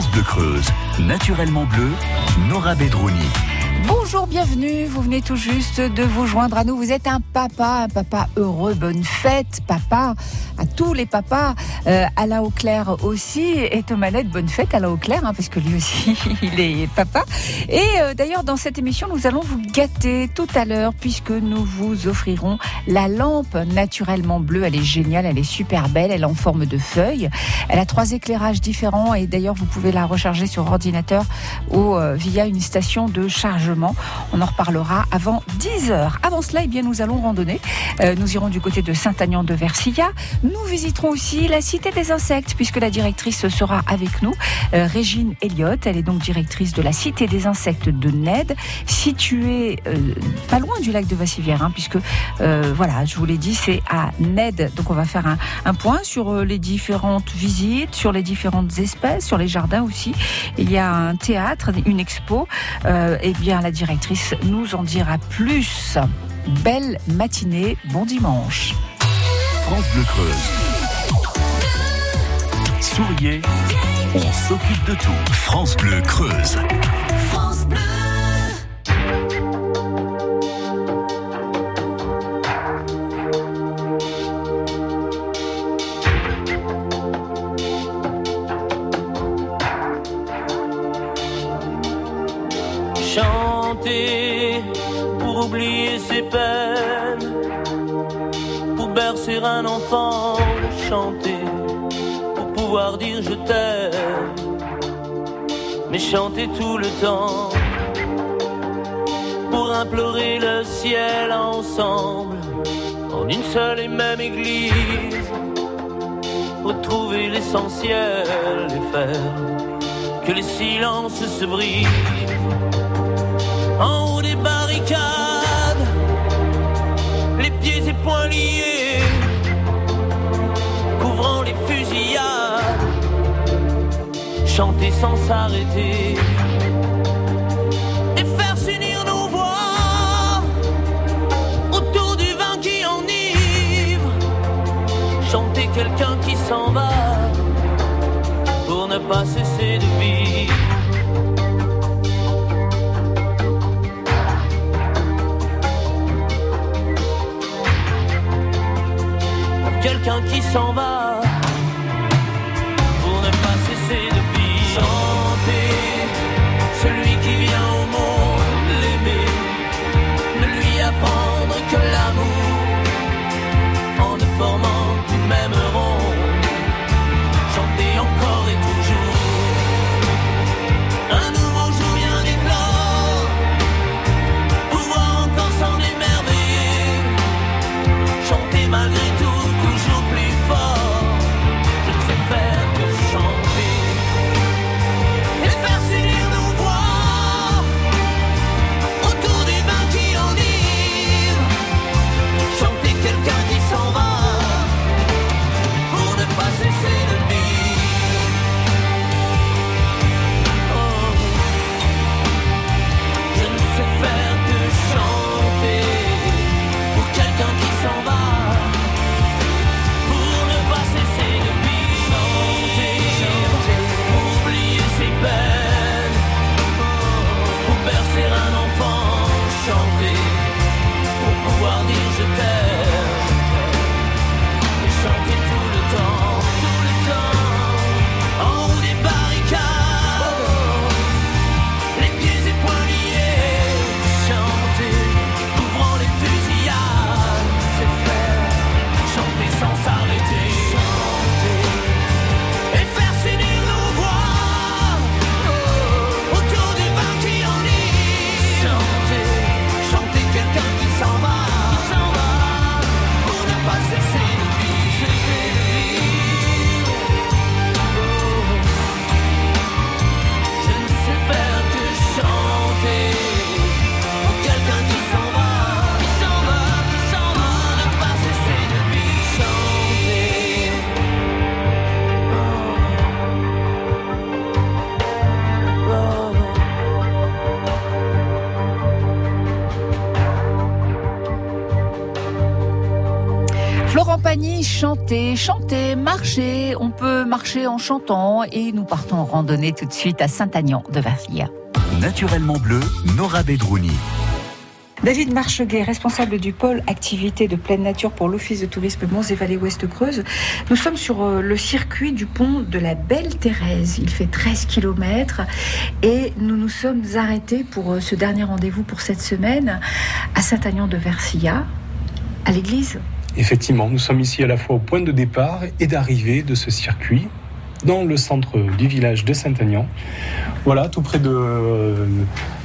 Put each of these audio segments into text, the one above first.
Bleu Creuse, naturellement bleu, Nora Bedrouni. Bonjour, bienvenue. Vous venez tout juste de vous joindre à nous. Vous êtes un papa, un papa heureux. Bonne fête, papa. À tous les papas. Euh, Alain Auclair aussi. Et Thomalette, bonne fête Alain Auclair, hein, parce que lui aussi, il est papa. Et euh, d'ailleurs, dans cette émission, nous allons vous gâter tout à l'heure, puisque nous vous offrirons la lampe naturellement bleue. Elle est géniale, elle est super belle, elle est en forme de feuille. Elle a trois éclairages différents et d'ailleurs, vous pouvez la recharger sur ordinateur ou euh, via une station de On en reparlera avant 10 heures. Avant cela, eh bien, nous allons randonner. Euh, nous irons du côté de Saint-Agnan de Versilla. Nous visiterons aussi la Cité des Insectes, puisque la directrice sera avec nous, euh, Régine Elliott. Elle est donc directrice de la Cité des Insectes de Ned, située euh, pas loin du lac de Vassivière, hein, puisque, voilà, je vous l'ai dit, c'est à Ned. Donc, on va faire un, point sur les différentes visites, sur les différentes espèces, sur les jardins aussi. Il y a un théâtre, une expo. et bien, la directrice nous en dira plus. Belle matinée, bon dimanche. France Bleu Creuse. Souriez, on s'occupe de tout. France Bleu Creuse. Pour oublier ses peines, pour bercer un enfant, chanter pour pouvoir dire je t'aime, mais chanter tout le temps pour implorer le ciel ensemble en une seule et même église, retrouver l'essentiel et faire que les silences se brisent en haut des barricades, les pieds et poings liés, couvrant les fusillades, chanter sans s'arrêter. Et faire s'unir nos voix autour du vin qui enivre, chanter quelqu'un qui s'en va pour ne pas cesser de vivre. Quelqu'un qui s'en va chanter, chanter, marcher. On peut marcher en chantant et nous partons en randonnée tout de suite à Saint-Agnan de Versilla. Naturellement bleu, Nora Bedrouni. David Marcheguet, responsable du pôle activité de pleine nature pour l'Office de tourisme Mons et Vallées Ouest Creuse. Nous sommes sur euh, le circuit du pont de la Belle Thérèse. Il fait 13 km et nous nous sommes arrêtés pour euh, ce dernier rendez-vous pour cette semaine à Saint-Agnan de Versilla, à l'église. Effectivement, nous sommes ici à la fois au point de départ et d'arrivée de ce circuit dans le centre du village de Saint-Agnan. Voilà, tout près de,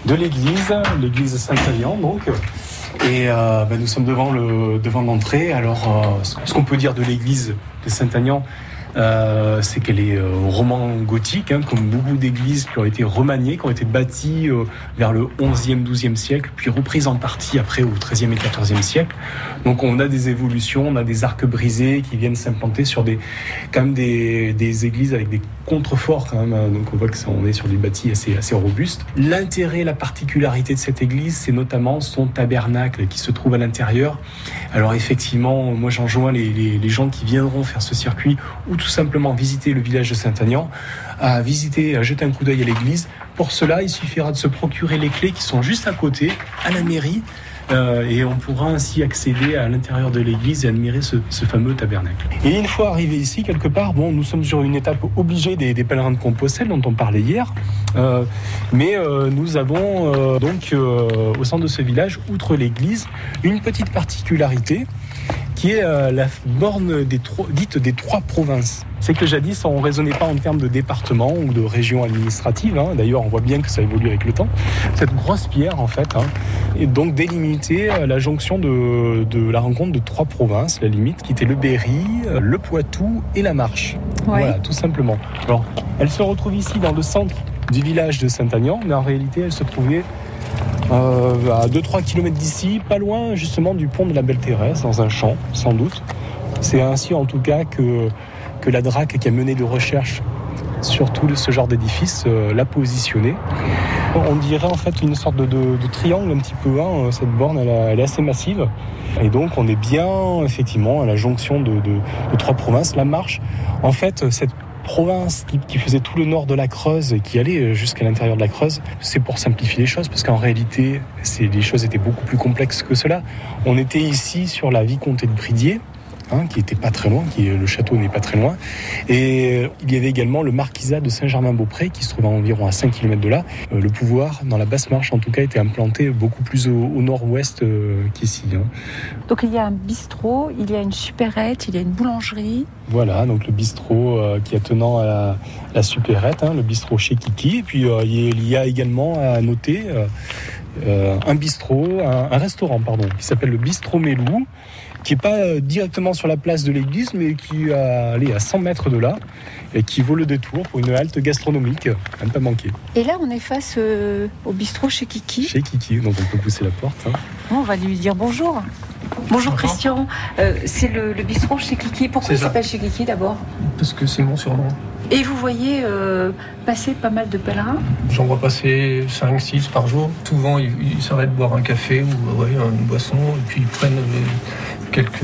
l'église, l'église Saint-Agnan donc. Et euh, ben, nous sommes devant le devant l'entrée. Alors, euh, ce qu'on peut dire de l'église de Saint-Agnan, euh, c'est qu'elle est euh, roman gothique, hein, comme beaucoup d'églises qui ont été remaniées, qui ont été bâties euh, vers le 11e, 12e siècle, puis reprises en partie après au 13e et 14e siècle. Donc on a des évolutions, on a des arcs brisés qui viennent s'implanter sur des, quand même des, des églises avec des contreforts hein. Donc on voit que ça, on est sur des bâtis assez, assez robustes. L'intérêt, la particularité de cette église, c'est notamment son tabernacle qui se trouve à l'intérieur. Alors effectivement, moi j'enjoins les, les, gens qui viendront faire ce circuit tout simplement visiter le village de Saint-Agnan, à visiter, à jeter un coup d'œil à l'église. Pour cela, il suffira de se procurer les clés qui sont juste à côté, à la mairie, euh, et on pourra ainsi accéder à l'intérieur de l'église et admirer ce, fameux tabernacle. Et une fois arrivé ici, quelque part, bon, nous sommes sur une étape obligée des, pèlerins de Compostelle dont on parlait hier, euh, mais euh, nous avons donc au centre de ce village, outre l'église, une petite particularité qui est euh, la borne des trois- dite des trois provinces. C'est que jadis, on ne raisonnait pas en termes de département ou de région administrative. hein. D'ailleurs, on voit bien que ça évolue avec le temps. Cette grosse pierre, en fait, hein, et donc délimiter euh, la jonction de, de la rencontre de trois provinces, la limite, qui était le Berry, euh, le Poitou et la Marche. Ouais. Voilà, tout simplement. Alors, elle se retrouve ici dans le centre du village de Saint-Agnan, mais en réalité, elle se trouvait à 2-3 km d'ici, pas loin justement du pont de la Belle Thérèse, dans un champ, sans doute. C'est ainsi en tout cas que, que la DRAC qui a mené des recherches sur tout ce genre d'édifice euh, l'a positionné. On dirait en fait une sorte de, triangle un petit peu, hein, cette borne elle, est assez massive. Et donc on est bien effectivement à la jonction de, de- de trois provinces. La marche, en fait cette province qui, faisait tout le nord de la Creuse et qui allait jusqu'à l'intérieur de la Creuse, c'est pour simplifier les choses, parce qu'en réalité, les choses étaient beaucoup plus complexes que cela. On était ici sur la vicomté de Bridier, hein, qui était pas très loin, qui, le château n'est pas très loin, et euh, il y avait également le marquisat de Saint-Germain-Beaupré, qui se trouve à environ à 5 km de là. Euh, le pouvoir, dans la basse marche en tout cas, était implanté beaucoup plus au, au nord-ouest euh, qu'ici. hein. Donc il y a un bistrot, il y a une supérette, il y a une boulangerie. Voilà, donc le bistrot euh, qui est attenant à la, la supérette, hein, le bistrot chez Kiki. Et puis euh, il y a également à noter euh, euh, un bistrot, un, un restaurant, pardon, qui s'appelle le Bistrot Mélou, qui est pas euh, directement sur la place de l'église, mais qui est allez, à 100 mètres de là, et qui vaut le détour pour une halte gastronomique, à ne pas manquer. Et là, on est face euh, au bistrot chez Kiki. Chez Kiki, donc on peut pousser la porte. hein. On va lui dire bonjour. Bonjour Christian, Euh, c'est le, le bistrot chez Kiki. Pourquoi C'est il s'appelle chez Kiki d'abord Parce que c'est mon surnom. Et vous voyez euh, passer pas mal de pèlerins J'en vois passer 5, 6 par jour. Souvent, ils ils s'arrêtent boire un café ou ouais, une boisson, et puis ils prennent euh, quelque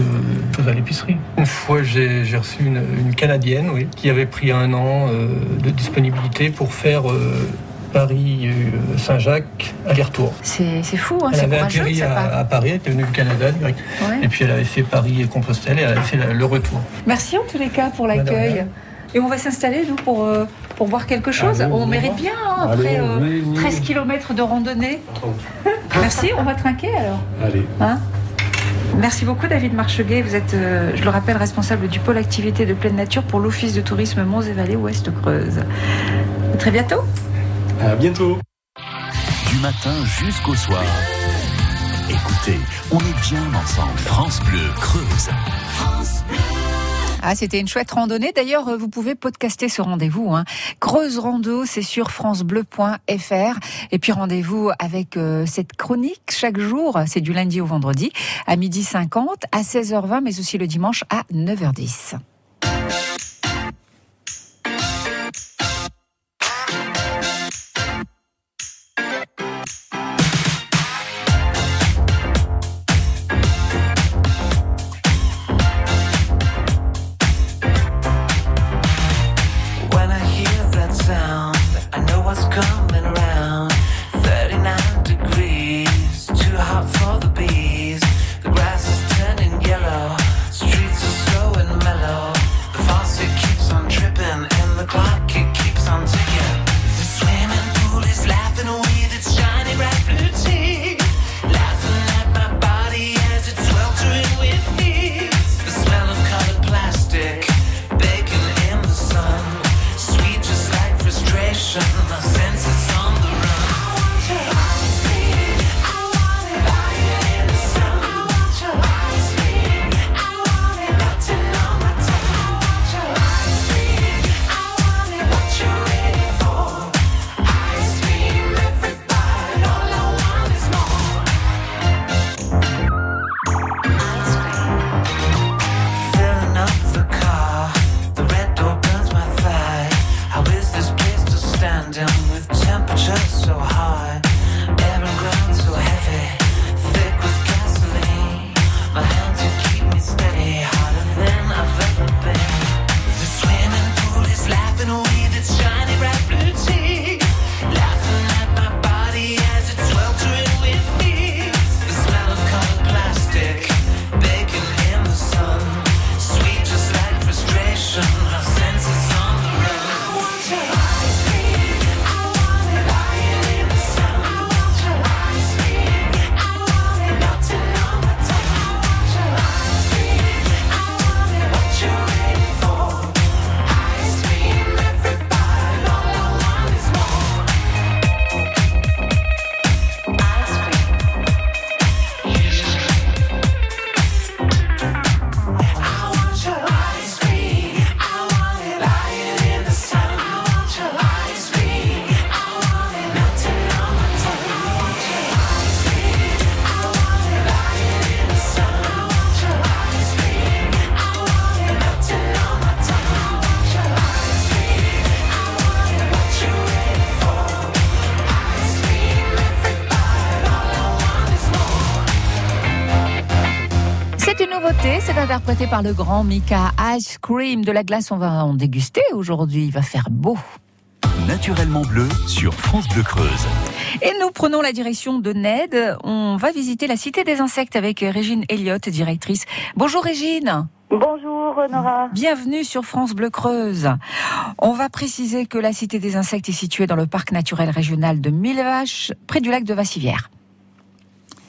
chose à l'épicerie. Une fois, j'ai reçu une, une Canadienne oui, qui avait pris un an euh, de disponibilité pour faire euh, Paris-Saint-Jacques aller-retour. C'est c'est fou, hein, Elle c'est avait atterri à, Paris, elle était venue du Canada direct. Ouais. Et puis elle avait fait Paris et Compostelle et elle avait fait la- le retour. Merci en tous les cas pour l'accueil. Et on va s'installer, nous, pour, euh, pour boire quelque chose. Allez, on mérite bien, hein, après Allez, euh, oui, oui. 13 km de randonnée. Merci, on va trinquer alors. Allez. Hein Merci beaucoup David Marcheguet. Vous êtes, euh, je le rappelle, responsable du pôle activité de pleine nature pour l'Office de tourisme Monts et Vallées Ouest Creuse. À très bientôt. À bientôt. Du matin jusqu'au soir. Écoutez, on est bien ensemble. France Bleu Creuse. Ah, c'était une chouette randonnée. D'ailleurs, vous pouvez podcaster ce rendez-vous. Hein. Creuse Rando, c'est sur francebleu.fr. Et puis rendez-vous avec euh, cette chronique chaque jour. C'est du lundi au vendredi à midi 50, à 16h20, mais aussi le dimanche à 9h10. Interprété par le grand Mika Ice Cream. De la glace, on va en déguster aujourd'hui. Il va faire beau. Naturellement bleu sur France Bleu Creuse. Et nous prenons la direction de Ned. On va visiter la Cité des Insectes avec Régine Elliott, directrice. Bonjour Régine. Bonjour Nora. Bienvenue sur France Bleu Creuse. On va préciser que la Cité des Insectes est située dans le parc naturel régional de Millevaches, près du lac de Vassivière.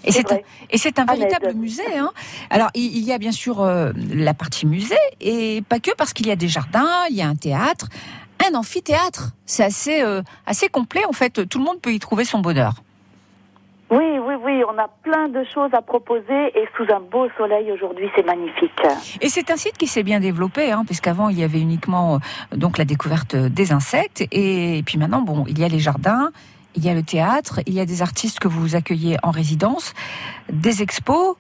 Et C'est un, vrai. et c'est un À véritable musée. Hein. Alors, il, il y a bien sûr euh, la partie musée, et pas que, parce qu'il y a des jardins, il y a un théâtre, un amphithéâtre. C'est assez, euh, assez complet, en fait. Tout le monde peut y trouver son bonheur. Oui, oui, oui, on a plein de choses à proposer et sous un beau soleil aujourd'hui, c'est magnifique. Et c'est un site qui s'est bien développé, hein, puisqu'avant il y avait uniquement euh, donc la découverte des insectes, et puis maintenant bon, il y a les jardins, il y a le théâtre, il y a des artistes que vous accueillez en résidence, des expos.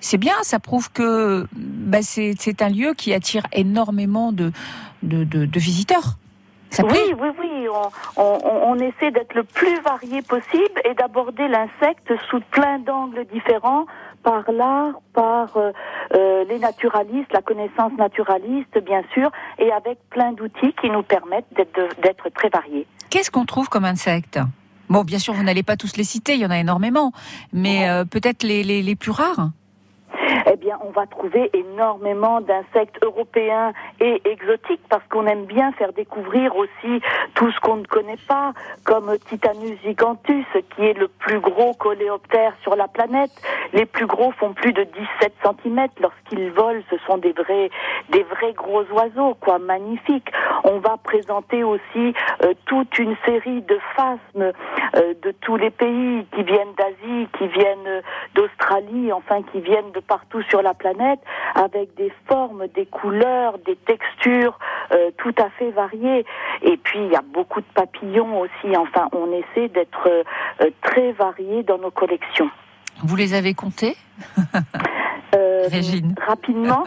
C'est bien, ça prouve que bah, c'est un lieu qui attire énormément de, de, de- de visiteurs. Ça Oui, oui, oui, on, on- on essaie d'être le plus varié possible et d'aborder l'insecte sous plein d'angles différents, par l'art, par euh, euh, les naturalistes, la connaissance naturaliste, bien sûr, et avec plein d'outils qui nous permettent d'être très variés. Qu'est-ce qu'on trouve comme insectes Bon, bien sûr, vous n'allez pas tous les citer, il y en a énormément, mais euh, peut-être les, les, les plus rares on va trouver énormément d'insectes européens et exotiques parce qu'on aime bien faire découvrir aussi tout ce qu'on ne connaît pas, comme Titanus gigantus, qui est le plus gros coléoptère sur la planète. Les plus gros font plus de 17 cm. Lorsqu'ils volent, ce sont des vrais, gros oiseaux, quoi, magnifiques. On va présenter aussi euh, toute une série de phasmes euh, de tous les pays qui viennent d'Asie, qui viennent d'Australie, enfin qui viennent de partout sur la planète, avec des formes, des couleurs, des textures euh, tout à fait variées. Et puis il y a beaucoup de papillons aussi. Enfin, on essaie d'être euh, très varié dans nos collections. Vous les avez comptés Euh, Régine. Rapidement.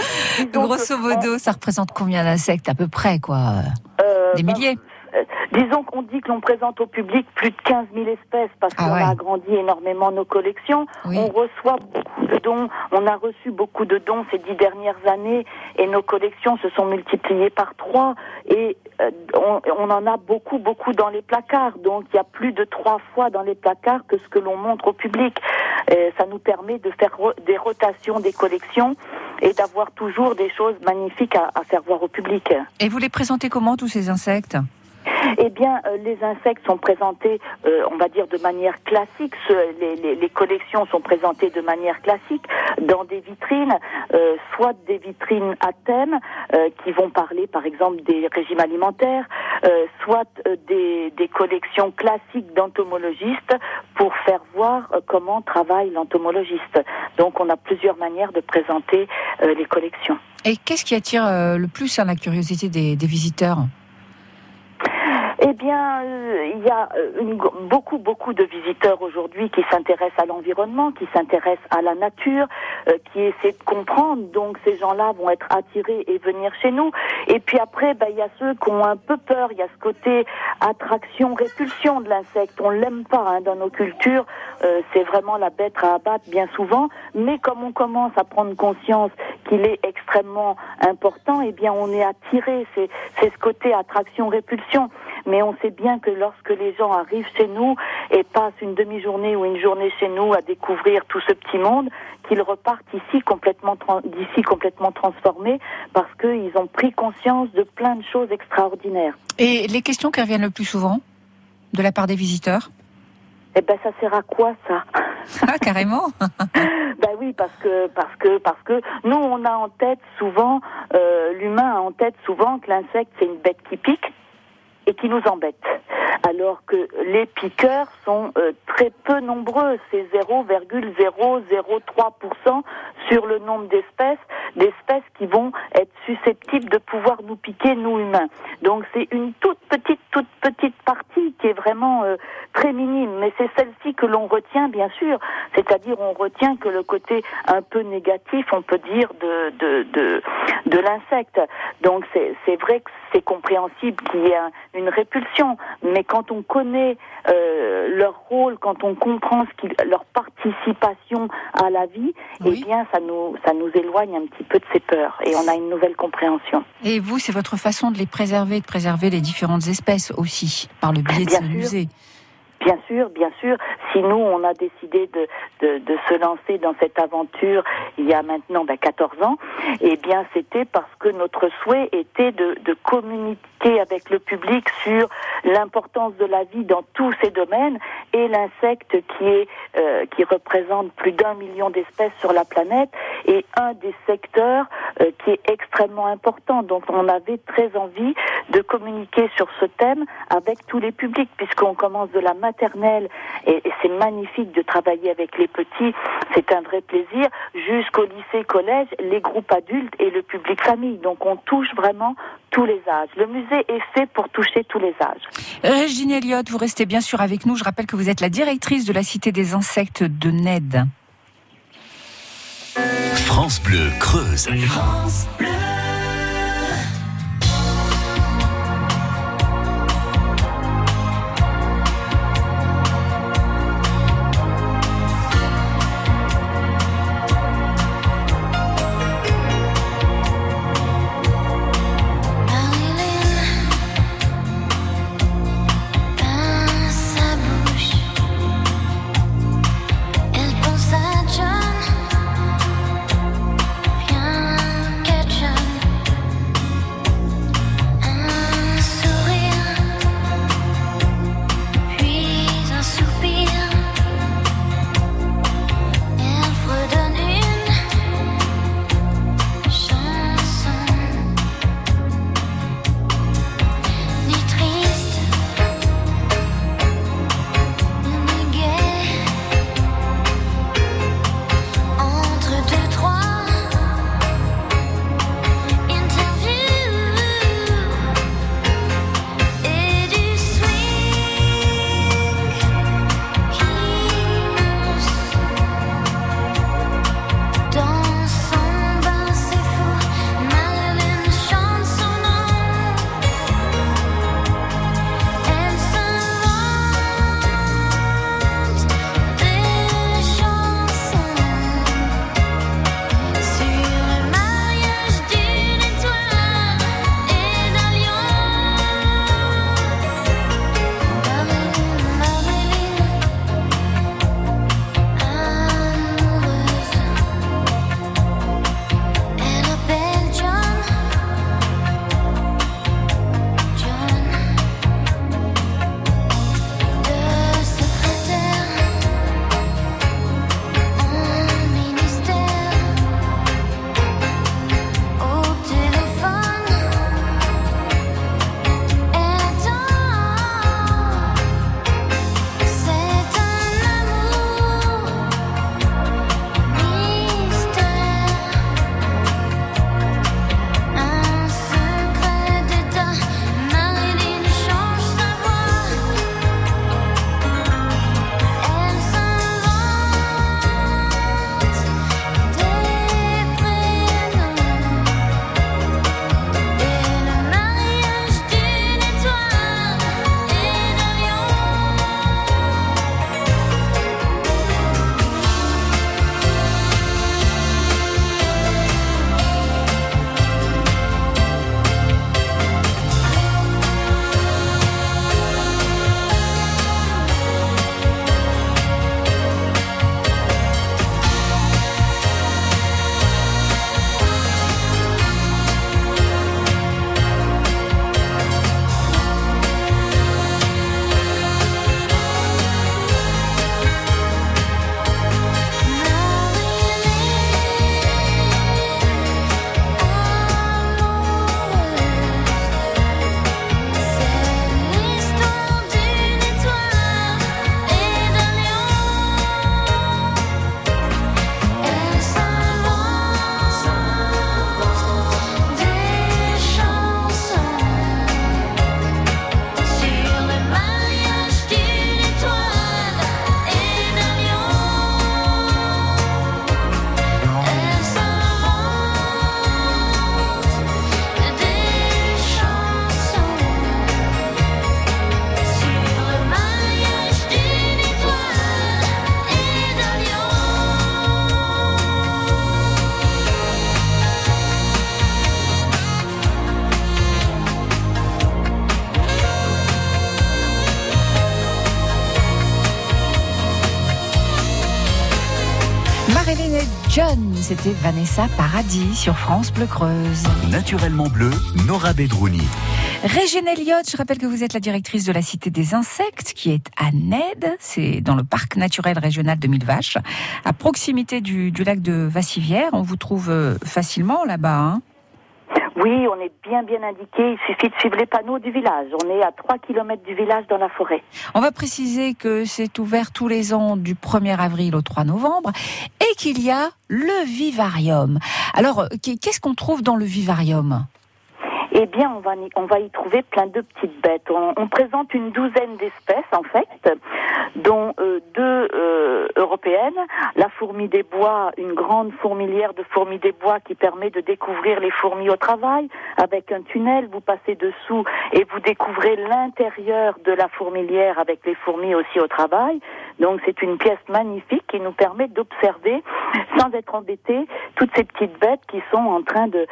Grosso modo, ça représente combien d'insectes à peu près, quoi? Euh, Des ben, milliers? Euh, disons qu'on dit que l'on présente au public plus de 15 000 espèces parce Ah qu'on ouais. a agrandi énormément nos collections. Oui. On reçoit beaucoup de dons. On a reçu beaucoup de dons ces dix dernières années et nos collections se sont multipliées par trois et euh, on, on en a beaucoup, beaucoup dans les placards. Donc il y a plus de trois fois dans les placards que ce que l'on montre au public. Euh, ça nous permet de faire des rotations des collections et d'avoir toujours des choses magnifiques à, à faire voir au public. Et vous les présentez comment, tous ces insectes? Eh bien, euh, les insectes sont présentés, euh, on va dire, de manière classique. Les, collections sont présentées de manière classique dans des vitrines, euh, soit des vitrines à thème qui vont parler, par exemple, des régimes alimentaires, soit des, collections classiques d'entomologistes pour faire voir comment travaille l'entomologiste. Donc, on a plusieurs manières de présenter les collections. Et qu'est-ce qui attire le plus la curiosité des visiteurs? Eh bien, euh, il y a euh, beaucoup, beaucoup de visiteurs aujourd'hui qui s'intéressent à l'environnement, qui s'intéressent à la nature, euh, qui essaient de comprendre. Donc, ces gens-là vont être attirés et venir chez nous. Et puis après, ben, il y a ceux qui ont un peu peur. Il y a ce côté attraction-répulsion de l'insecte. On l'aime pas hein, dans nos cultures. Euh, c'est vraiment la bête à abattre bien souvent. Mais comme on commence à prendre conscience qu'il est extrêmement important, eh bien, on est attiré. C'est ce côté attraction-répulsion. Mais on sait bien que lorsque les gens arrivent chez nous et passent une demi-journée ou une journée chez nous à découvrir tout ce petit monde, qu'ils repartent ici complètement d'ici complètement transformés parce qu'ils ont pris conscience de plein de choses extraordinaires. Et les questions qui reviennent le plus souvent de la part des visiteurs Eh ben, ça sert à quoi ça? Ah, carrément. Ben oui, parce que parce que parce que nous on a en tête souvent euh, l'humain a en tête souvent que l'insecte c'est une bête qui pique et qui nous embête. Alors que les piqueurs sont euh, très peu nombreux, c'est 0,003% sur le nombre d'espèces, d'espèces qui vont être susceptibles de pouvoir nous piquer, nous humains. Donc c'est une toute petite, toute petite partie qui est vraiment euh, très minime, mais c'est celle-ci que l'on retient, bien sûr. C'est-à-dire, on retient que le côté un peu négatif, on peut dire, de de de, de l'insecte. Donc c'est vrai que c'est compréhensible qu'il y ait un- une répulsion, mais quand on connaît euh, leur rôle, quand on comprend ce leur participation à la vie, Oui. eh bien, ça nous ça nous éloigne un petit peu de ces peurs et on a une nouvelle compréhension. Et vous, c'est votre façon de les préserver, de préserver les différentes espèces aussi, par le biais de Bien ce sûr. musée. Bien sûr, bien sûr. Si nous, on a décidé de, de, se lancer dans cette aventure il y a maintenant ben, 14 ans, eh bien, c'était parce que notre souhait était de, de communiquer avec le public sur l'importance de la vie dans tous ces domaines et l'insecte qui est euh, qui représente plus d'un million d'espèces sur la planète est un des secteurs euh, qui est extrêmement important. Donc, on avait très envie de communiquer sur ce thème avec tous les publics, puisqu'on commence de la maternelle, et, et c'est magnifique de travailler avec les petits, c'est un vrai plaisir, jusqu'au lycée, collège, les groupes adultes et le public famille. Donc on touche vraiment tous les âges. Le musée est fait pour toucher tous les âges. Régine Elliott, vous restez bien sûr avec nous. Je rappelle que vous êtes la directrice de la Cité des Insectes de Ned. France Bleu Creuse. Marilyn, c'était Vanessa Paradis sur France Bleu Creuse. Naturellement bleu, Nora Bedrouni. Régine Elliott, je rappelle que vous êtes la directrice de la Cité des Insectes, qui est à Ned, c'est dans le parc naturel régional de Mille Vaches, à proximité du, du lac de Vassivière. On vous trouve euh, facilement là-bas. hein. Oui, on est bien bien indiqué. Il suffit de suivre les panneaux du village. On est à 3 km du village dans la forêt. On va préciser que c'est ouvert tous les ans du 1er avril au 3 novembre et qu'il y a le vivarium. Alors, euh, qu'est-ce qu'on trouve dans le vivarium? Eh bien, on va, y- on va y trouver plein de petites bêtes. On, présente une douzaine d'espèces, en fait, dont euh, deux euh, européennes. La fourmi des bois, une grande fourmilière de fourmis des bois qui permet de découvrir les fourmis au travail. Avec un tunnel, vous passez dessous et vous découvrez l'intérieur de la fourmilière avec les fourmis aussi au travail. Donc, c'est une pièce magnifique qui nous permet d'observer, sans être embêté, toutes ces petites bêtes qui sont en train de,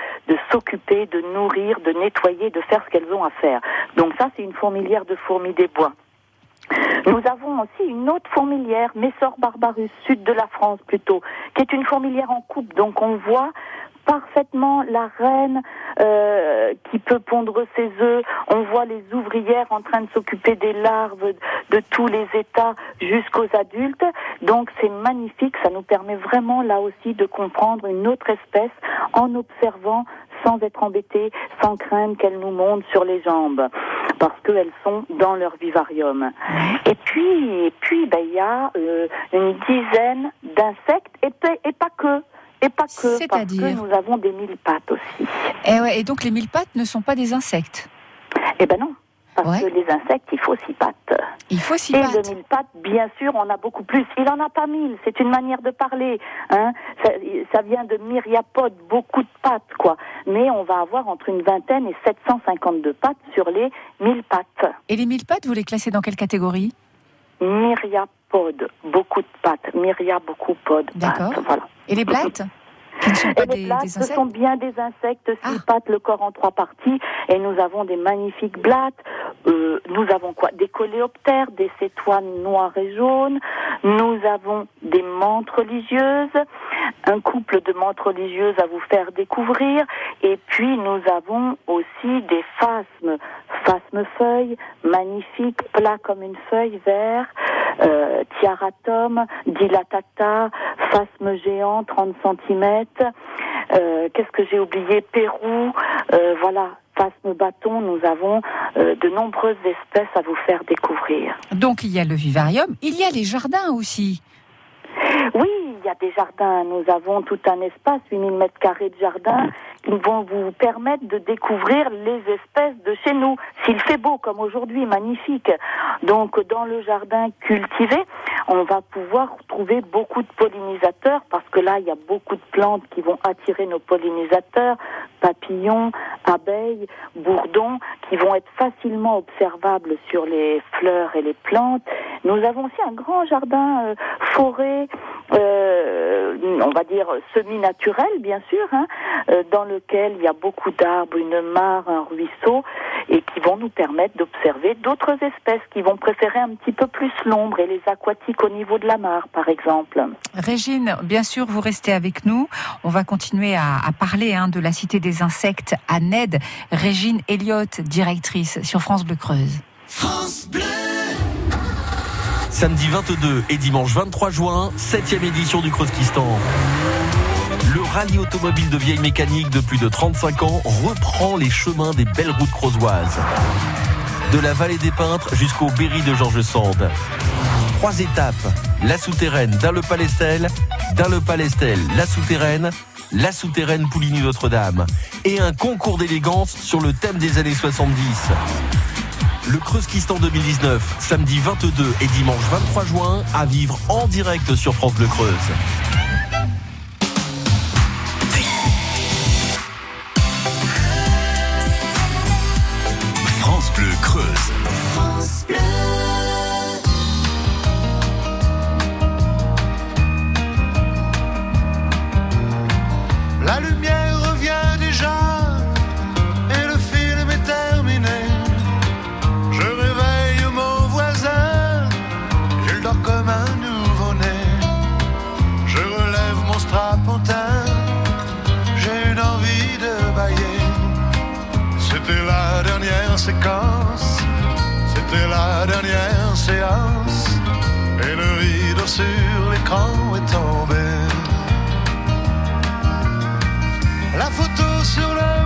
s'occuper, de nourrir, de nettoyer, de faire ce qu'elles ont à faire. Donc ça, c'est une fourmilière de fourmis des bois. Nous avons aussi une autre fourmilière, Messor barbarus, sud de la France plutôt, qui est une fourmilière en coupe. Donc on voit parfaitement la reine euh, qui peut pondre ses œufs. On voit les ouvrières en train de s'occuper des larves de tous les états jusqu'aux adultes. Donc c'est magnifique, ça nous permet vraiment là aussi de comprendre une autre espèce en observant sans être embêté, sans craindre qu'elles nous montent sur les jambes, parce qu'elles sont dans leur vivarium. Et puis, et puis, ben, il y a euh, une dizaine d'insectes, et, pas que. Et pas que, parce C'est-à-dire que nous avons des mille pattes aussi. et, ouais, et donc les mille pattes ne sont pas des insectes? Eh ben non, parce Ouais. que les insectes, il faut six pattes. Il faut six Et pattes. de mille pattes, bien sûr, on a beaucoup plus. Il en a pas mille, c'est une manière de parler. Hein. Ça, ça vient de myriapodes, beaucoup de pattes, quoi. Mais on va avoir entre une vingtaine et 752 pattes sur les mille pattes. Et les mille pattes, vous les classez dans quelle catégorie? Myriapodes, beaucoup de pattes. Myria, beaucoup podes, D'accord. voilà. Et les blattes Qui ne sont pas Et les blattes, des ce sont bien des insectes, Ah. pattes, le corps en trois parties, et nous avons des magnifiques blattes. Euh, nous avons quoi? Des coléoptères, des cétoines noires et jaunes. Nous avons des menthes religieuses, un couple de menthes religieuses à vous faire découvrir. Et puis nous avons aussi des phasmes, phasmes-feuilles, magnifiques, plats comme une feuille, vert, euh, tiaratum, dilatata, phasme géant, 30 cm. Euh, Qu'est-ce que j'ai oublié? Pérou, euh, voilà, phasme bâton, nous avons euh, de nombreuses espèces à vous faire découvrir. Donc il y a le vivarium, il y a les jardins aussi. Oui, y a des jardins. Nous avons tout un espace, 8000 mètres carrés de jardin, qui vont vous permettre de découvrir les espèces de chez nous. S'il fait beau, comme aujourd'hui, magnifique. Donc, dans le jardin cultivé, on va pouvoir trouver beaucoup de pollinisateurs, parce que là, il y a beaucoup de plantes qui vont attirer nos pollinisateurs, papillons, abeilles, bourdons, qui vont être facilement observables sur les fleurs et les plantes. Nous avons aussi un grand jardin euh, forêt, euh, on va dire semi-naturel, bien sûr, hein, euh, dans lequel il y a beaucoup d'arbres, une mare, un ruisseau, et qui vont nous permettre d'observer d'autres espèces qui vont préférer un petit peu plus l'ombre et les aquatiques au niveau de la mare, par exemple. Régine, bien sûr, vous restez avec nous. On va continuer à, à parler hein, de la Cité des Insectes à Ned. Régine Elliott, directrice sur France Bleu Creuse. Samedi 22 et dimanche 23 juin, 7e édition du Creuskistan. Le rallye automobile de vieille mécanique de plus de 35 ans reprend les chemins des belles routes creusoises. De la vallée des Peintres jusqu'au Berry de Georges Sand. Trois étapes, la souterraine d'Arle-Palestel, d'Arle-Palestel, la souterraine, la souterraine Pouligny Notre-Dame. Et un concours d'élégance sur le thème des années 70. Le Creuskistan 2019, samedi 22 et dimanche 23 juin, à vivre en direct sur France Bleu Creuse.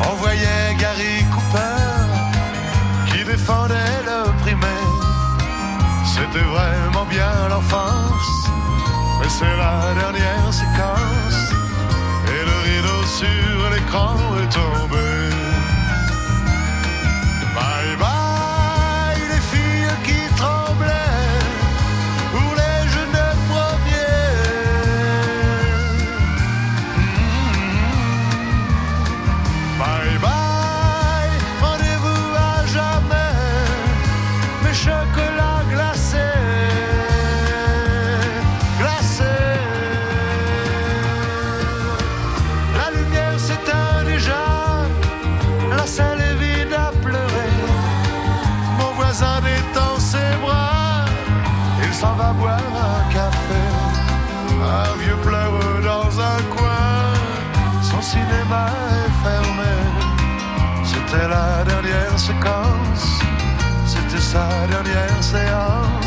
On voyait Gary Cooper qui défendait le primaire. C'était vraiment bien l'enfance, mais c'est la dernière séquence. Et le rideau sur l'écran est tombé. Sa dernière séance.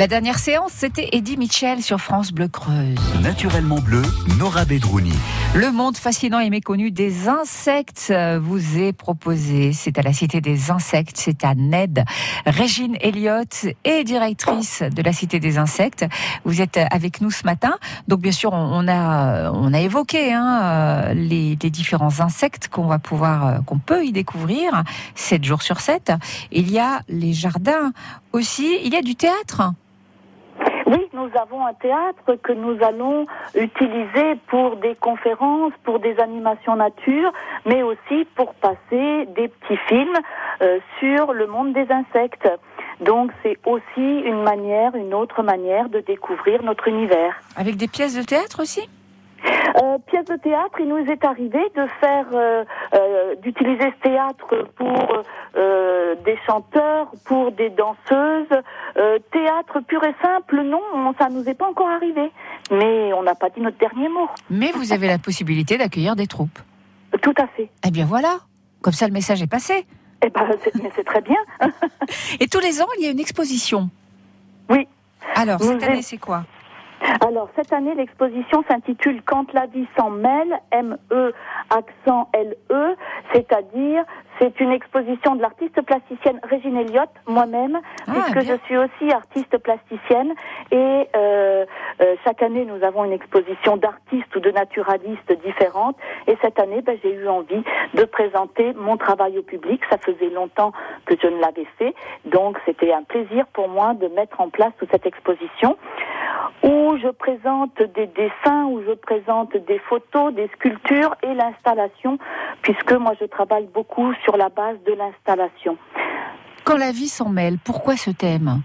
La dernière séance, c'était Eddie Mitchell sur France Bleu Creuse. Naturellement bleu, Nora Bedrouni. Le monde fascinant et méconnu des insectes vous est proposé. C'est à la Cité des Insectes, c'est à Ned. Régine Elliott est directrice de la Cité des Insectes. Vous êtes avec nous ce matin. Donc bien sûr, on a on a évoqué hein, les, les différents insectes qu'on va pouvoir qu'on peut y découvrir 7 jours sur 7. Il y a les jardins aussi. Il y a du théâtre. Oui, nous avons un théâtre que nous allons utiliser pour des conférences, pour des animations nature, mais aussi pour passer des petits films euh, sur le monde des insectes. Donc c'est aussi une manière, une autre manière de découvrir notre univers. Avec des pièces de théâtre aussi? Euh, pièce de théâtre, il nous est arrivé de faire, euh, euh, d'utiliser ce théâtre pour des chanteurs, pour des danseuses. Théâtre pur et simple, non, on- ça nous est pas encore arrivé. Mais on n'a pas dit notre dernier mot. Mais vous avez la possibilité d'accueillir des troupes. Tout à fait. Eh bien voilà, comme ça le message est passé. Eh ben, c'est, très bien. Et tous les ans, il y a une exposition. Oui. Alors, cette année, c'est quoi? Alors, cette année, l'exposition s'intitule Quand la vie s'en mêle, M-E, accent L-E, c'est-à-dire, c'est une exposition de l'artiste plasticienne Régine Elliott, moi-même, Ah, puisque bien. je suis aussi artiste plasticienne. Et euh, euh, chaque année, nous avons une exposition d'artistes ou de naturalistes différentes. Et cette année, ben, j'ai eu envie de présenter mon travail au public. Ça faisait longtemps que je ne l'avais fait. Donc, c'était un plaisir pour moi de mettre en place toute cette exposition où je présente des dessins, où je présente des photos, des sculptures et l'installation, puisque moi je travaille beaucoup sur la base de l'installation. Quand la vie s'en mêle, pourquoi ce thème?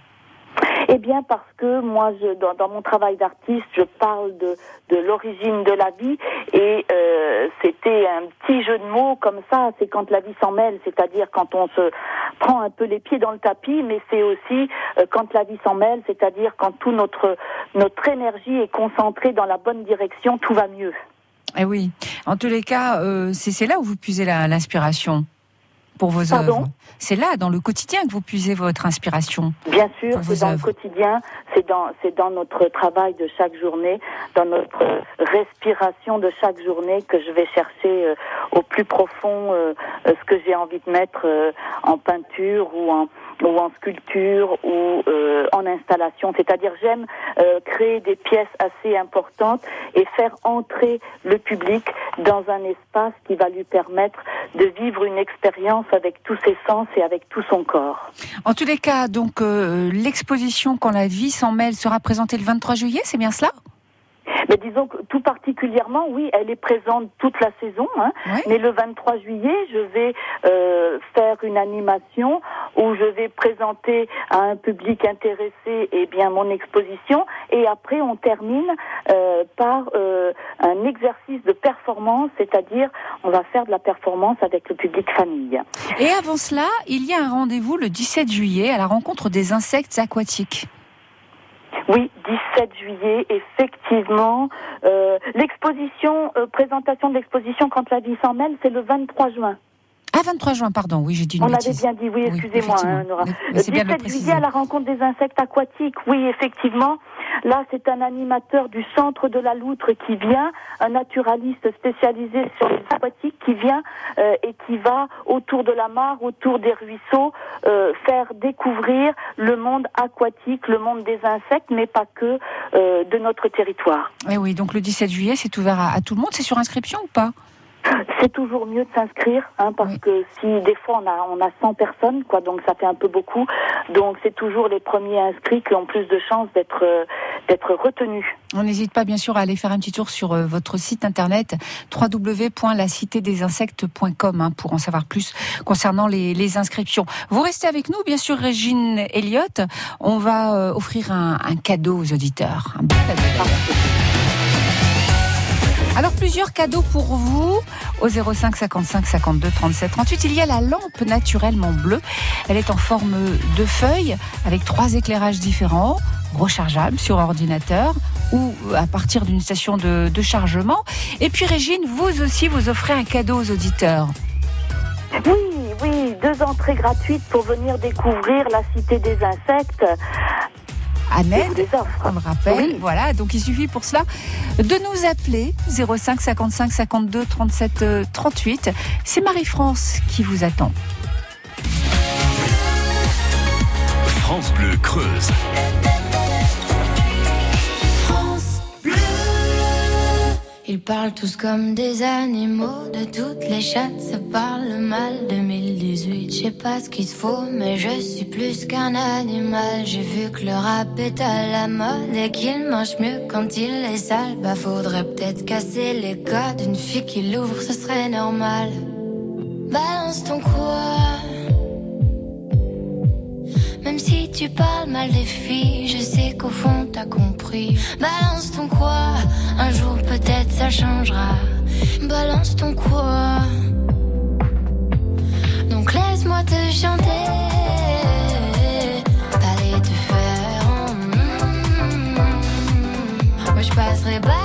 Eh bien, parce que moi, je, dans, dans mon travail d'artiste, je parle de, de l'origine de la vie et euh, c'était un petit jeu de mots comme ça. C'est quand la vie s'en mêle, c'est-à-dire quand on se prend un peu les pieds dans le tapis, mais c'est aussi euh, quand la vie s'en mêle, c'est-à-dire quand tout notre notre énergie est concentrée dans la bonne direction, tout va mieux. Eh oui. En tous les cas, euh, c'est là où vous puisez l'inspiration pour vos Pardon œuvres. C'est là, dans le quotidien, que vous puisez votre inspiration. Bien sûr, c'est dans œuvres. le quotidien, c'est dans, c'est dans notre travail de chaque journée, dans notre respiration de chaque journée que je vais chercher euh, au plus profond euh, euh, ce que j'ai envie de mettre euh, en peinture ou en ou en sculpture ou en installation. C'est-à-dire j'aime créer des pièces assez importantes et faire entrer le public dans un espace qui va lui permettre de vivre une expérience avec tous ses sens et avec tout son corps. En tous les cas, donc euh, l'exposition Quand la vie s'en mêle sera présentée le 23 juillet, c'est bien cela? Mais disons que tout particulièrement, oui, elle est présente toute la saison. Hein, Oui. Mais le 23 juillet, je vais euh, faire une animation où je vais présenter à un public intéressé eh bien mon exposition. Et après, on termine euh, par euh, un exercice de performance, c'est-à-dire on va faire de la performance avec le public famille. Et avant cela, il y a un rendez-vous le 17 juillet à la rencontre des insectes aquatiques. Oui, 17 juillet, effectivement. Euh, l'exposition, euh, présentation de l'exposition Quand la vie s'en mêle, c'est le 23 juin. Ah, 23 juin, pardon, oui, j'ai dit une On avait bêtise. bien dit, oui, excusez-moi, hein, Nora. Mais- Le mais c'est bien de le 17 préciser. juillet à la rencontre des insectes aquatiques, oui, effectivement. Là, c'est un animateur du centre de la Loutre qui vient, un naturaliste spécialisé sur les aquatiques qui vient euh, et qui va autour de la mare, autour des ruisseaux, euh, faire découvrir le monde aquatique, le monde des insectes, mais pas que euh, de notre territoire. Eh oui, donc le 17 juillet, c'est ouvert à, à tout le monde. C'est sur inscription ou pas? C'est toujours mieux de s'inscrire, hein, parce Oui. que si des fois on a on a 100 personnes, quoi, donc ça fait un peu beaucoup. Donc c'est toujours les premiers inscrits qui ont plus de chances d'être euh, d'être retenus. On n'hésite pas bien sûr à aller faire un petit tour sur euh, votre site internet www.lacitedesinsectes.com hein, pour en savoir plus concernant les, les inscriptions. Vous restez avec nous, bien sûr, Régine Elliott. On va euh, offrir un, un cadeau aux auditeurs. Un beau cadeau. Alors plusieurs cadeaux pour vous au 05 55 52 37 38. Il y a la lampe naturellement bleue. Elle est en forme de feuille avec trois éclairages différents, rechargeables sur ordinateur ou à partir d'une station de, de chargement. Et puis Régine, vous aussi, vous offrez un cadeau aux auditeurs. Oui, oui, deux entrées gratuites pour venir découvrir la cité des insectes. Offre. on le rappelle. Oui. Voilà, donc il suffit pour cela de nous appeler 05 55 52 37 euh, 38. C'est Marie-France qui vous attend. France Bleu Creuse. Ils parlent tous comme des animaux, de toutes les chattes, ça parle mal. 2018, je sais pas ce qu'il faut, mais je suis plus qu'un animal. J'ai vu que le rap est à la mode et qu'il mange mieux quand il est sale. Bah faudrait peut-être casser les codes, une fille qui l'ouvre, ce serait normal. Balance ton quoi? Si tu parles mal des filles, je sais qu'au fond t'as compris. Balance ton quoi, un jour peut-être ça changera. Balance ton quoi. Donc laisse-moi te chanter. T'allais te faire. mm, Moi je passerai pas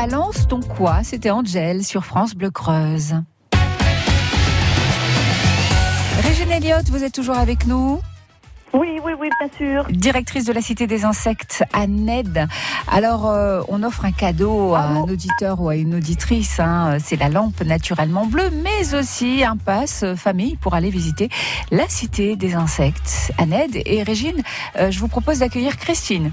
Balance ton quoi C'était Angèle sur France Bleu Creuse. Régine Elliott, vous êtes toujours avec nous Oui, oui, oui, bien sûr. Directrice de la Cité des Insectes à Ned. Alors, euh, on offre un cadeau à un auditeur ou à une auditrice. hein. C'est la lampe naturellement bleue, mais aussi un pass famille pour aller visiter la Cité des Insectes à Ned. Et Régine, euh, je vous propose d'accueillir Christine.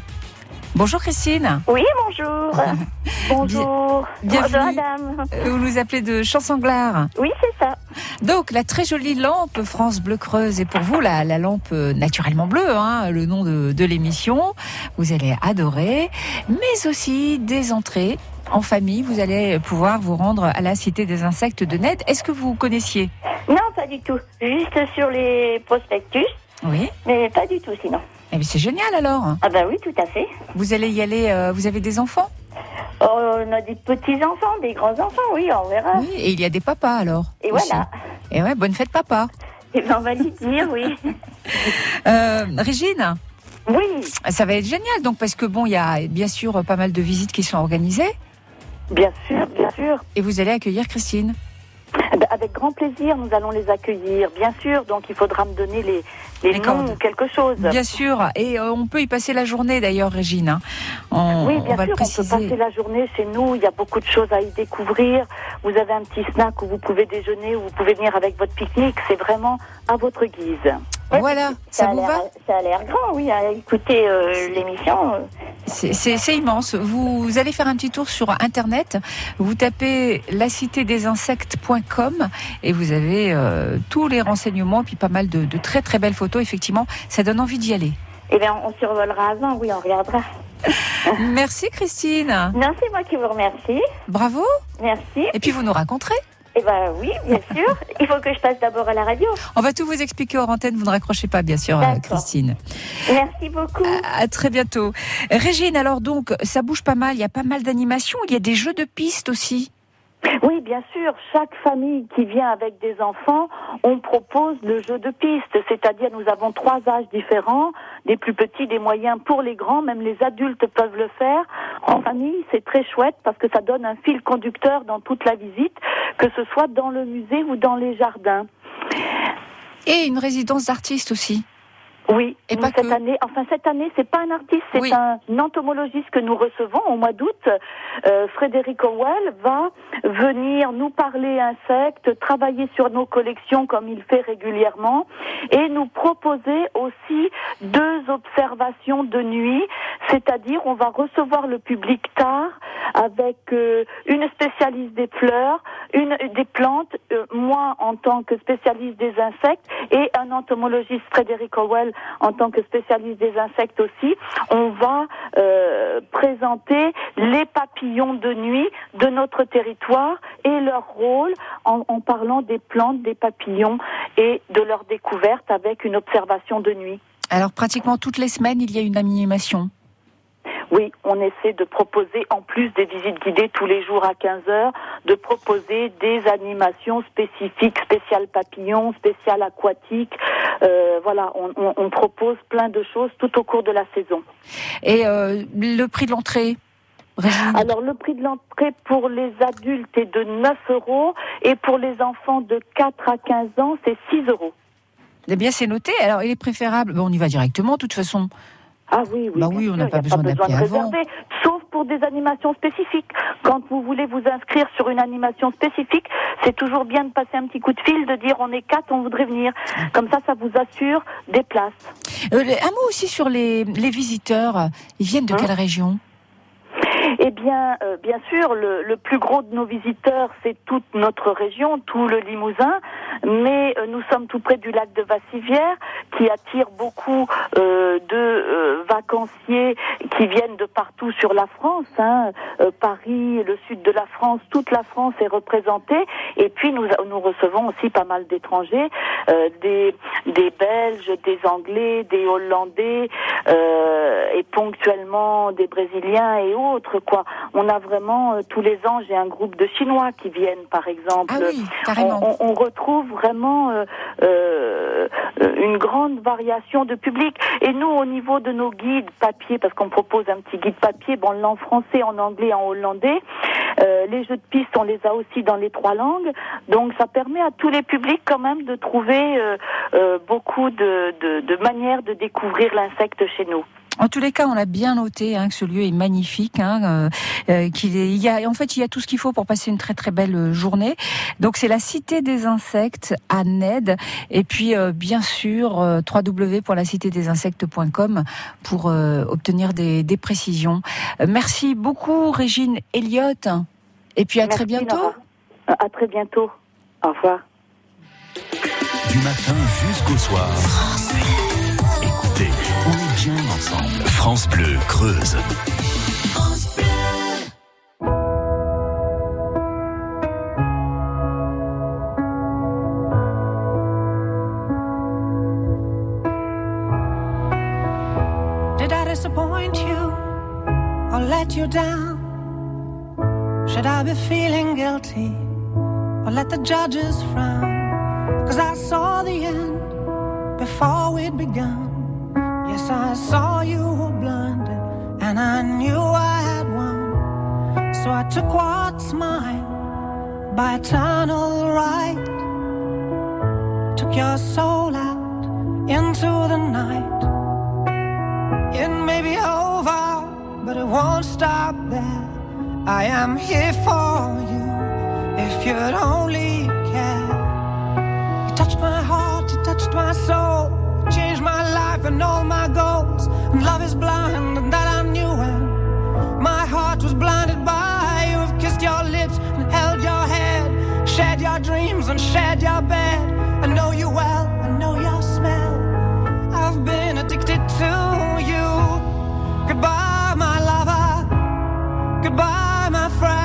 Bonjour Christine. Oui, bonjour. bonjour. Bienvenue. Bonjour, madame. Euh, Vous nous appelez de Chansanglar. Oui, c'est ça. Donc, la très jolie lampe France Bleu Creuse est pour vous la, la lampe euh, naturellement bleue, hein, le nom de, de l'émission. Vous allez adorer, mais aussi des entrées en famille. Vous allez pouvoir vous rendre à la Cité des Insectes de Ned. Est-ce que vous connaissiez? Non, pas du tout. Juste sur les prospectus, Oui. mais pas du tout sinon. Eh bien, c'est génial alors. Ah bah oui, tout à fait. Vous allez y aller. euh, vous avez des enfants? Oh, on a des petits-enfants, des grands-enfants, oui, on verra. Oui. Et il y a des papas alors. Et aussi. voilà. Et ouais, bonne fête papa. Et ben, on va lui dire, oui. Euh, Régine? Oui. Ça va être génial donc parce que bon, il y a bien sûr pas mal de visites qui sont organisées. Bien sûr, bien sûr. Et vous allez accueillir Christine? Eh ben, Avec grand plaisir, nous allons les accueillir, bien sûr. Donc, il faudra me donner les, les, Les noms cordes. ou quelque chose. Bien sûr, et euh, on peut y passer la journée d'ailleurs, Régine. hein. On, Oui, on bien le sûr, on peut passer la journée chez nous. Il y a beaucoup de choses à y découvrir. Vous avez un petit snack où vous pouvez déjeuner, où vous pouvez venir avec votre pique-nique. C'est vraiment à votre guise. Voilà, ça, vous va Ça a l'air grand, oui, à écouter euh, l'émission. c'est immense. Vous allez faire un petit tour sur Internet. Vous tapez lacitédesinsectes.com et vous avez euh, tous les renseignements, puis pas mal de, de très très belles photos. Effectivement, ça donne envie d'y aller. Eh bien, on survolera avant, oui, on regardera. Merci Christine. Non, c'est moi qui vous remercie. Bravo. Merci. Et puis vous nous raconterez. Eh ben oui, bien sûr. Il faut que je passe d'abord à la radio. On va tout vous expliquer hors antenne. Vous ne raccrochez pas, bien sûr, euh. Christine. Merci beaucoup. À très bientôt. Régine, alors donc, ça bouge pas mal. Il y a pas mal d'animations. Il y a des jeux de pistes aussi. Oui, bien sûr. Chaque famille qui vient avec des enfants, on propose le jeu de piste. C'est-à-dire, nous avons trois âges différents, des plus petits, des moyens pour les grands. Même les adultes peuvent le faire. En famille, c'est très chouette parce que ça donne un fil conducteur dans toute la visite, que ce soit dans le musée ou dans les jardins. Et une résidence d'artistes aussi. Oui, Et pas cette que. année, enfin cette année, c'est pas un artiste, c'est Oui. un entomologiste que nous recevons au mois d'août. Euh, Frédéric Howell va venir nous parler insectes, travailler sur nos collections comme il fait régulièrement, et nous proposer aussi deux observations de nuit, c'est-à-dire on va recevoir le public tard avec euh, une spécialiste des fleurs, une des plantes, euh, moi en tant que spécialiste des insectes et un entomologiste Frédéric Howell en tant que spécialiste des insectes aussi. On va euh, présenter les papillons de nuit de notre territoire et leur rôle en, en parlant des plantes, des papillons et de leur découverte avec une observation de nuit. Alors pratiquement toutes les semaines, il y a une animation. Oui, on essaie de proposer, en plus des visites guidées tous les jours à 15 heures, de proposer des animations spécifiques, spéciales papillons, spéciales aquatiques. Euh, voilà, on, on- on propose plein de choses tout au cours de la saison. Et euh, le prix de l'entrée Alors le prix de l'entrée pour les adultes est de 9 euros et pour les enfants de 4 à 15 ans, c'est 6 euros. Eh bien, c'est noté. Alors, il est préférable. Bon, on y va directement, de toute façon. Ah oui, oui. Bah oui, on n'a pas besoin de réserver, sauf pour des animations spécifiques. Quand vous voulez vous inscrire sur une animation spécifique, c'est toujours bien de passer un petit coup de fil, de dire on est quatre, on voudrait venir. Comme ça, ça vous assure des places. Euh, un mot aussi sur les, les visiteurs. Ils viennent de Hein quelle région? Eh bien, euh, bien sûr, le, plus gros de nos visiteurs, c'est toute notre région, tout le Limousin, mais euh, nous sommes tout près du lac de Vassivière, qui attire beaucoup euh, de vacanciers qui viennent de partout sur la France. hein. Paris, le sud de la France, toute la France est représentée, et puis nous, nous recevons aussi pas mal d'étrangers, des, des Belges, des Anglais, des Hollandais, et ponctuellement des Brésiliens et autres. Quoi. On a vraiment euh, tous les ans, j'ai un groupe de Chinois qui viennent, par exemple. Ah oui. On, on- on retrouve vraiment euh, euh, une grande variation de public. Et nous, au niveau de nos guides papier, parce qu'on propose un petit guide papier, bon, en français, en anglais, en hollandais. Euh, les jeux de piste, on les a aussi dans les trois langues. Donc, ça permet à tous les publics quand même de trouver euh, euh, beaucoup de, de, de manières de découvrir l'insecte chez nous. En tous les cas, on a bien noté hein, que ce lieu est magnifique, hein, euh, euh, qu'il est, il y a, en fait, il y a tout ce qu'il faut pour passer une très très belle euh, journée. Donc, c'est la Cité des Insectes à Ned, et puis euh, bien sûr euh, www.lacitédesinsectes.com pour euh, obtenir des, des précisions. Euh, merci beaucoup, Régine Elliott, et puis à très bientôt. À très bientôt. Au revoir. Du matin jusqu'au soir. Ensemble. France Bleu Creuse. Did I disappoint you or let you down? Should I be feeling guilty or let the judges frown? Cause I saw the end before we'd begun. Yes, I saw you were blinded and I knew I had won. So I took what's mine by eternal right. Took your soul out into the night. It may be over, but it won't stop there. I am here for you if you'd only care. You touched my heart, you touched my soul, and all my goals. And love is blind, and that I knew. And my heart was blinded by you. Have kissed your lips and held your head, shared your dreams and shared your bed. I know you well, I know your smell. I've been addicted to you. Goodbye, my lover. Goodbye, my friend.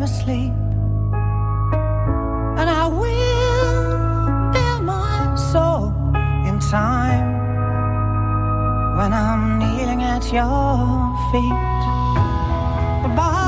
I'm asleep. And I will bear my soul in time when I'm kneeling at your feet. Goodbye,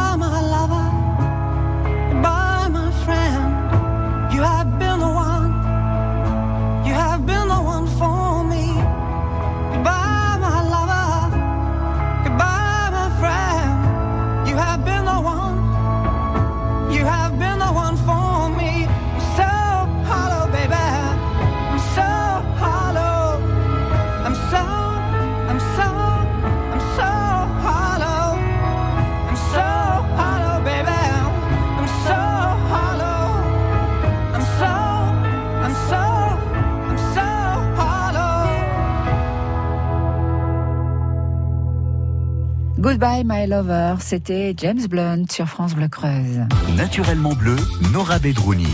Goodbye My Lover, c'était James Blunt sur France Bleu Creuse. Naturellement bleu, Nora Bedrouni.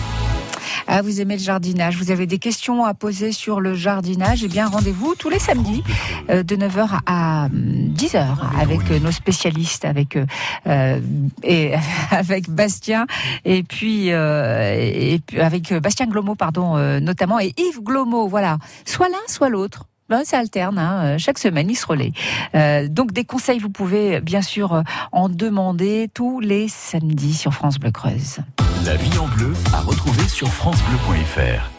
Ah, vous aimez le jardinage, vous avez des questions à poser sur le jardinage, eh bien rendez-vous tous les samedis euh, de 9h à hum, 10h avec euh, nos spécialistes, avec euh, euh, et avec Bastien et puis euh, et puis avec euh, Bastien Glomo pardon euh, notamment et Yves Glomo, voilà, soit l'un soit l'autre. Ben, ça alterne, hein, euh, chaque semaine, il se relaie. Euh, donc des conseils, vous pouvez bien sûr euh, en demander tous les samedis sur France Bleu Creuse. La vie en bleu à retrouver sur FranceBleu.fr.